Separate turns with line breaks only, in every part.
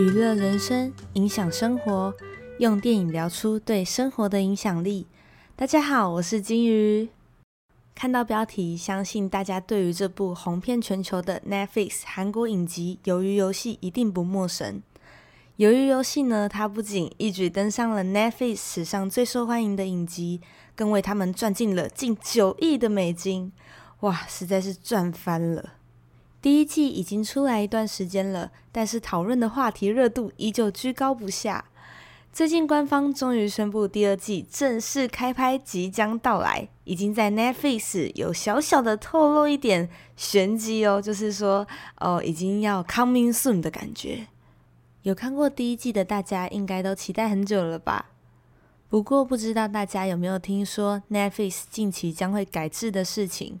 娱乐人生，影响生活，用电影聊出对生活的影响力。大家好，我是金鱼。看到标题，相信大家对于这部红遍全球的 Netflix 韩国影集《鱿鱼游戏》一定不陌生。《鱿鱼游戏》呢，它不仅一举登上了 Netflix 史上最受欢迎的影集，更为他们赚进了近九亿的美金，哇，实在是赚翻了！第一季已经出来一段时间了，但是讨论的话题热度依旧居高不下。最近官方终于宣布第二季正式开拍即将到来，已经在 Netflix 有小小的透露一点玄机哦，就是说哦，已经要 coming soon 的感觉。有看过第一季的大家应该都期待很久了吧？不过不知道大家有没有听说 Netflix 近期将会改制的事情？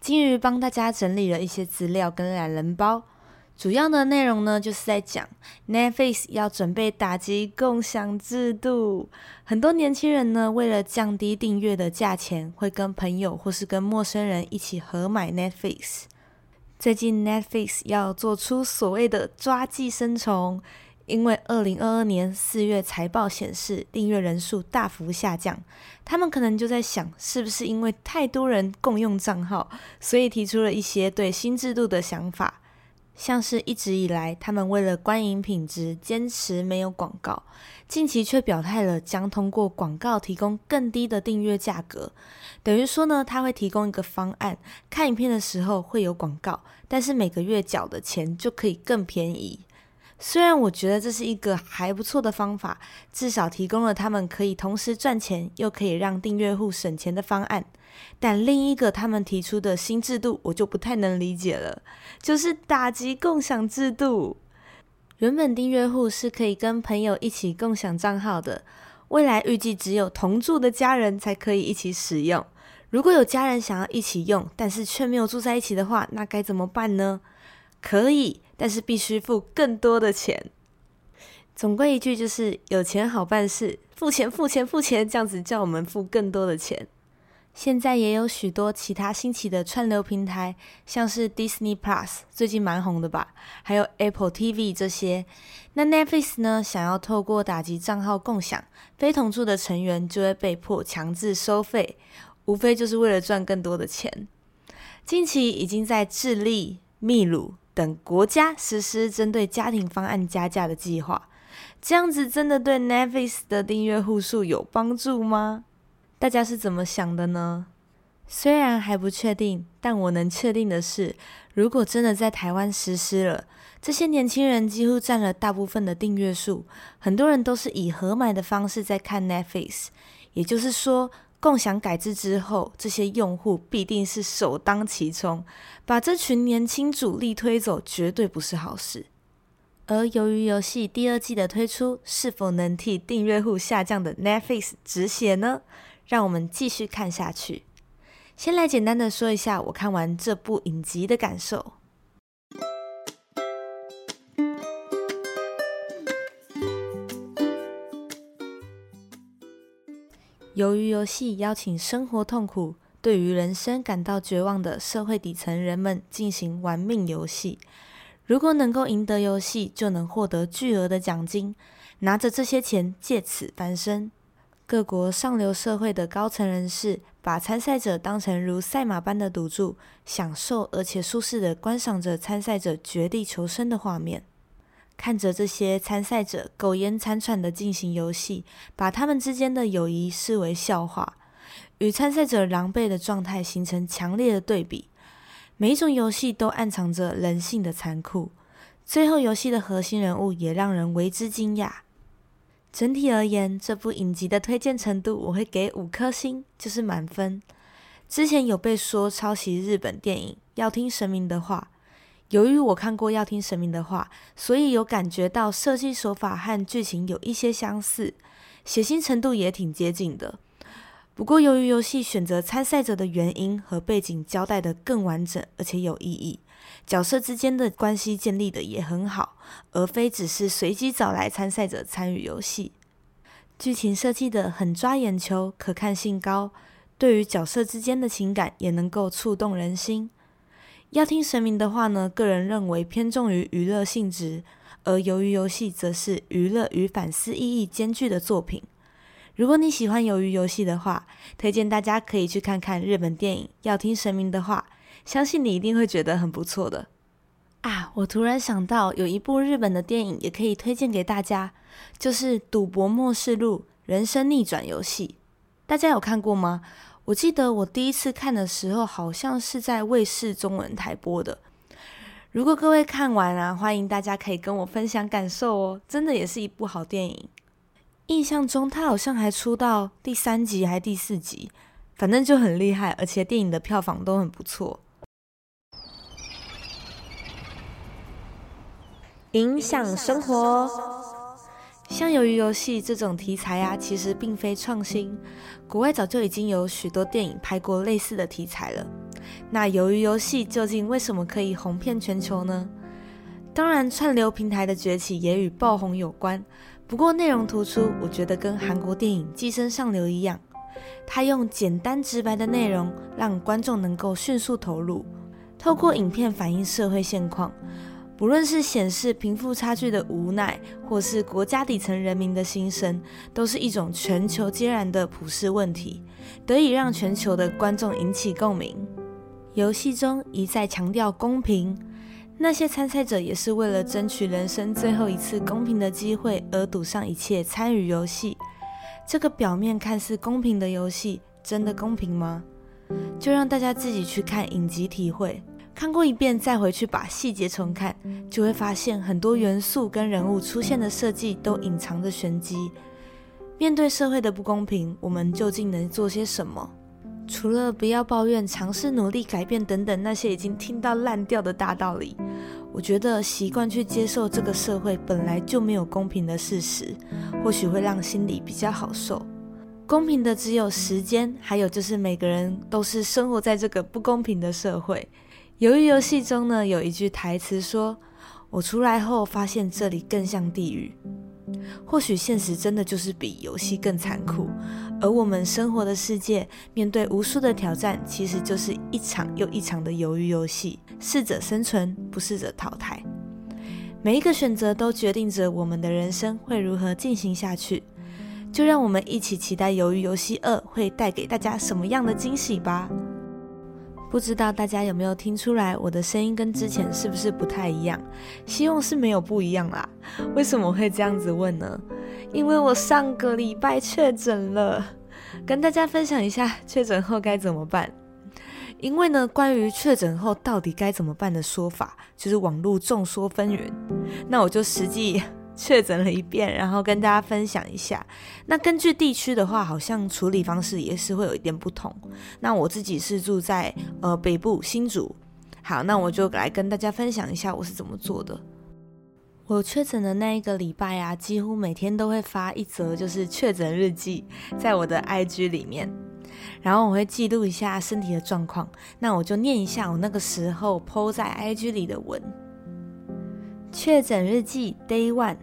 金鱼帮大家整理了一些资料跟懒人包，主要的内容呢就是在讲 Netflix 要准备打击共享制度。很多年轻人呢为了降低订阅的价钱，会跟朋友或是跟陌生人一起合买 Netflix。最近 Netflix 要做出所谓的抓寄生虫。因为二零二二年四月财报显示订阅人数大幅下降，他们可能就在想，是不是因为太多人共用账号，所以提出了一些对新制度的想法，像是一直以来他们为了观影品质坚持没有广告，近期却表态了将通过广告提供更低的订阅价格，等于说呢，他会提供一个方案，看影片的时候会有广告，但是每个月缴的钱就可以更便宜。虽然我觉得这是一个还不错的方法，至少提供了他们可以同时赚钱又可以让订阅户省钱的方案，但另一个他们提出的新制度我就不太能理解了，就是打击共享制度。原本订阅户是可以跟朋友一起共享账号的，未来预计只有同住的家人才可以一起使用。如果有家人想要一起用，但是却没有住在一起的话，那该怎么办呢？可以。但是必须付更多的钱。总归一句就是有钱好办事，付钱付钱付钱，这样子叫我们付更多的钱。现在也有许多其他新奇的串流平台，像是 Disney Plus 最近蛮红的吧，还有 Apple TV 这些。那 Netflix 呢，想要透过打击账号共享，非同住的成员就会被迫强制收费，无非就是为了赚更多的钱。近期已经在智利、秘鲁。等国家实施针对家庭方案加价的计划，这样子真的对 Netflix 的订阅户数有帮助吗？大家是怎么想的呢？虽然还不确定，但我能确定的是，如果真的在台湾实施了，这些年轻人几乎占了大部分的订阅数，很多人都是以合买的方式在看 Netflix，也就是说。共享改制之后，这些用户必定是首当其冲，把这群年轻主力推走，绝对不是好事。而由于游戏第二季的推出，是否能替订阅户下降的 Netflix 止血呢？让我们继续看下去。先来简单的说一下我看完这部影集的感受。由于游戏邀请生活痛苦、对于人生感到绝望的社会底层人们进行玩命游戏，如果能够赢得游戏，就能获得巨额的奖金，拿着这些钱借此翻身。各国上流社会的高层人士把参赛者当成如赛马般的赌注，享受而且舒适的观赏着参赛者绝地求生的画面。看着这些参赛者苟延残喘的进行游戏，把他们之间的友谊视为笑话，与参赛者狼狈的状态形成强烈的对比。每一种游戏都暗藏着人性的残酷，最后游戏的核心人物也让人为之惊讶。整体而言，这部影集的推荐程度我会给五颗星，就是满分。之前有被说抄袭日本电影《要听神明的话》。由于我看过《要听神明的话》，所以有感觉到设计手法和剧情有一些相似，血腥程度也挺接近的。不过，由于游戏选择参赛者的原因和背景交代的更完整，而且有意义，角色之间的关系建立的也很好，而非只是随机找来参赛者参与游戏。剧情设计的很抓眼球，可看性高，对于角色之间的情感也能够触动人心。要听神明的话呢，个人认为偏重于娱乐性质，而鱿鱼游戏则是娱乐与反思意义兼具的作品。如果你喜欢鱿鱼游戏的话，推荐大家可以去看看日本电影《要听神明的话》，相信你一定会觉得很不错的。啊，我突然想到有一部日本的电影也可以推荐给大家，就是《赌博默示录：人生逆转游戏》，大家有看过吗？我记得我第一次看的时候，好像是在卫视中文台播的。如果各位看完啊，欢迎大家可以跟我分享感受哦，真的也是一部好电影。印象中，他好像还出到第三集还第四集，反正就很厉害，而且电影的票房都很不错。影响生活，像鱿鱼游戏这种题材啊，其实并非创新，国外早就已经有许多电影拍过类似的题材了。那鱿鱼游戏究竟为什么可以红遍全球呢？当然，串流平台的崛起也与爆红有关。不过内容突出，我觉得跟韩国电影《寄生上流》一样，它用简单直白的内容，让观众能够迅速投入。透过影片反映社会现况，不论是显示贫富差距的无奈，或是国家底层人民的心声，都是一种全球皆然的普世问题，得以让全球的观众引起共鸣。游戏中一再强调公平。那些参赛者也是为了争取人生最后一次公平的机会而赌上一切参与游戏。这个表面看似公平的游戏，真的公平吗？就让大家自己去看影集体会。看过一遍再回去把细节重看，就会发现很多元素跟人物出现的设计都隐藏着玄机。面对社会的不公平，我们究竟能做些什么？除了不要抱怨、尝试努力改变等等那些已经听到烂掉的大道理，我觉得习惯去接受这个社会本来就没有公平的事实，或许会让心里比较好受。公平的只有时间，还有就是每个人都是生活在这个不公平的社会。由于游戏中呢有一句台词说：“我出来后发现这里更像地狱。”或许现实真的就是比游戏更残酷，而我们生活的世界面对无数的挑战，其实就是一场又一场的鱿鱼游戏。适者生存，不适者淘汰。每一个选择都决定着我们的人生会如何进行下去。就让我们一起期待《鱿鱼游戏二》会带给大家什么样的惊喜吧。不知道大家有没有听出来，我的声音跟之前是不是不太一样？希望是没有不一样啦。为什么会这样子问呢？因为我上个礼拜确诊了，跟大家分享一下确诊后该怎么办。因为呢，关于确诊后到底该怎么办的说法，就是网络众说纷纭。那我就实际。确诊了一遍，然后跟大家分享一下。那根据地区的话，好像处理方式也是会有一点不同。那我自己是住在呃北部新竹，好，那我就来跟大家分享一下我是怎么做的。我确诊的那一个礼拜啊，几乎每天都会发一则就是确诊日记在我的 IG 里面，然后我会记录一下身体的状况。那我就念一下我那个时候 PO 在 IG 里的文。确诊日记 Day One，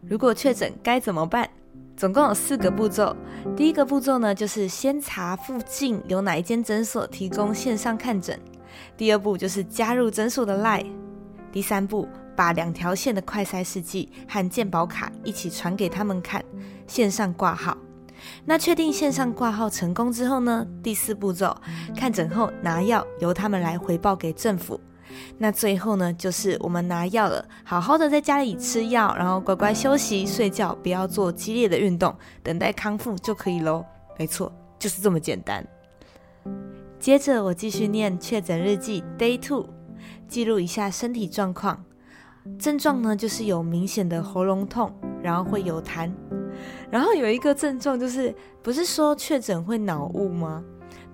如果确诊该怎么办？总共有四个步骤。第一个步骤呢，就是先查附近有哪一间诊所提供线上看诊。第二步就是加入诊所的 Line。第三步，把两条线的快筛试剂和健保卡一起传给他们看，线上挂号。那确定线上挂号成功之后呢？第四步骤，看诊后拿药，由他们来回报给政府。那最后呢，就是我们拿药了，好好的在家里吃药，然后乖乖休息睡觉，不要做激烈的运动，等待康复就可以喽。没错，就是这么简单。接着我继续念确诊日记 Day Two，记录一下身体状况。症状呢，就是有明显的喉咙痛，然后会有痰，然后有一个症状就是，不是说确诊会脑雾吗？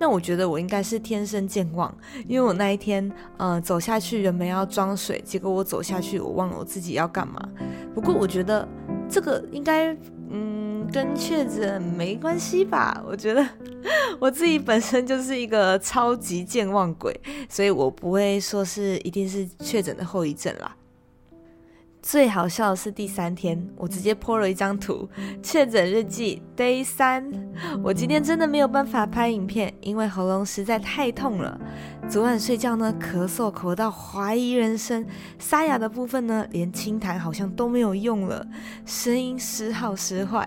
那我觉得我应该是天生健忘，因为我那一天，呃，走下去原本要装水，结果我走下去，我忘了我自己要干嘛。不过我觉得这个应该，嗯，跟确诊没关系吧？我觉得我自己本身就是一个超级健忘鬼，所以我不会说是一定是确诊的后遗症啦。最好笑的是第三天，我直接 po 了一张图，确诊日记 day 三。我今天真的没有办法拍影片，因为喉咙实在太痛了。昨晚睡觉呢，咳嗽咳到怀疑人生，沙哑的部分呢，连清痰好像都没有用了，声音时好时坏。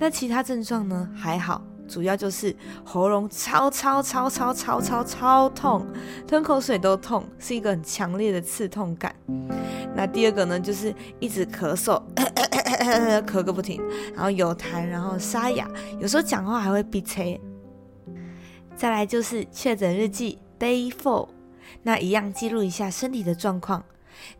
那其他症状呢，还好。主要就是喉咙超超超超超超超痛，吞口水都痛，是一个很强烈的刺痛感。那第二个呢，就是一直咳嗽，咳个不停，然后有痰，然后沙哑，有时候讲话还会鼻塞。再来就是确诊日记 Day Four，那一样记录一下身体的状况。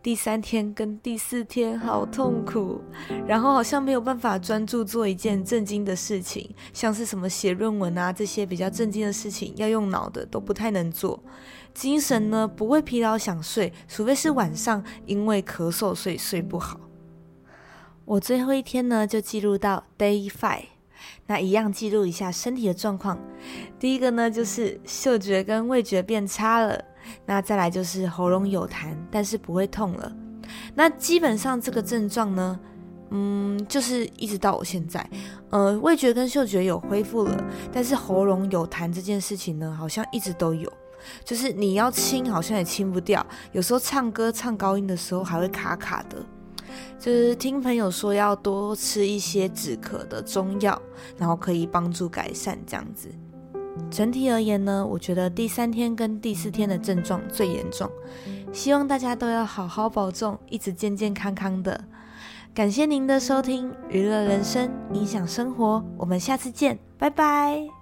第三天跟第四天好痛苦，然后好像没有办法专注做一件正经的事情，像是什么写论文啊这些比较正经的事情，要用脑的都不太能做。精神呢不会疲劳想睡，除非是晚上因为咳嗽所以睡不好。我最后一天呢就记录到 day five，那一样记录一下身体的状况。第一个呢就是嗅觉跟味觉变差了。那再来就是喉咙有痰，但是不会痛了。那基本上这个症状呢，嗯，就是一直到我现在，呃，味觉跟嗅觉有恢复了，但是喉咙有痰这件事情呢，好像一直都有。就是你要清，好像也清不掉。有时候唱歌唱高音的时候还会卡卡的。就是听朋友说要多吃一些止咳的中药，然后可以帮助改善这样子。整体而言呢，我觉得第三天跟第四天的症状最严重，希望大家都要好好保重，一直健健康康的。感谢您的收听，娱乐人生，影响生活，我们下次见，拜拜。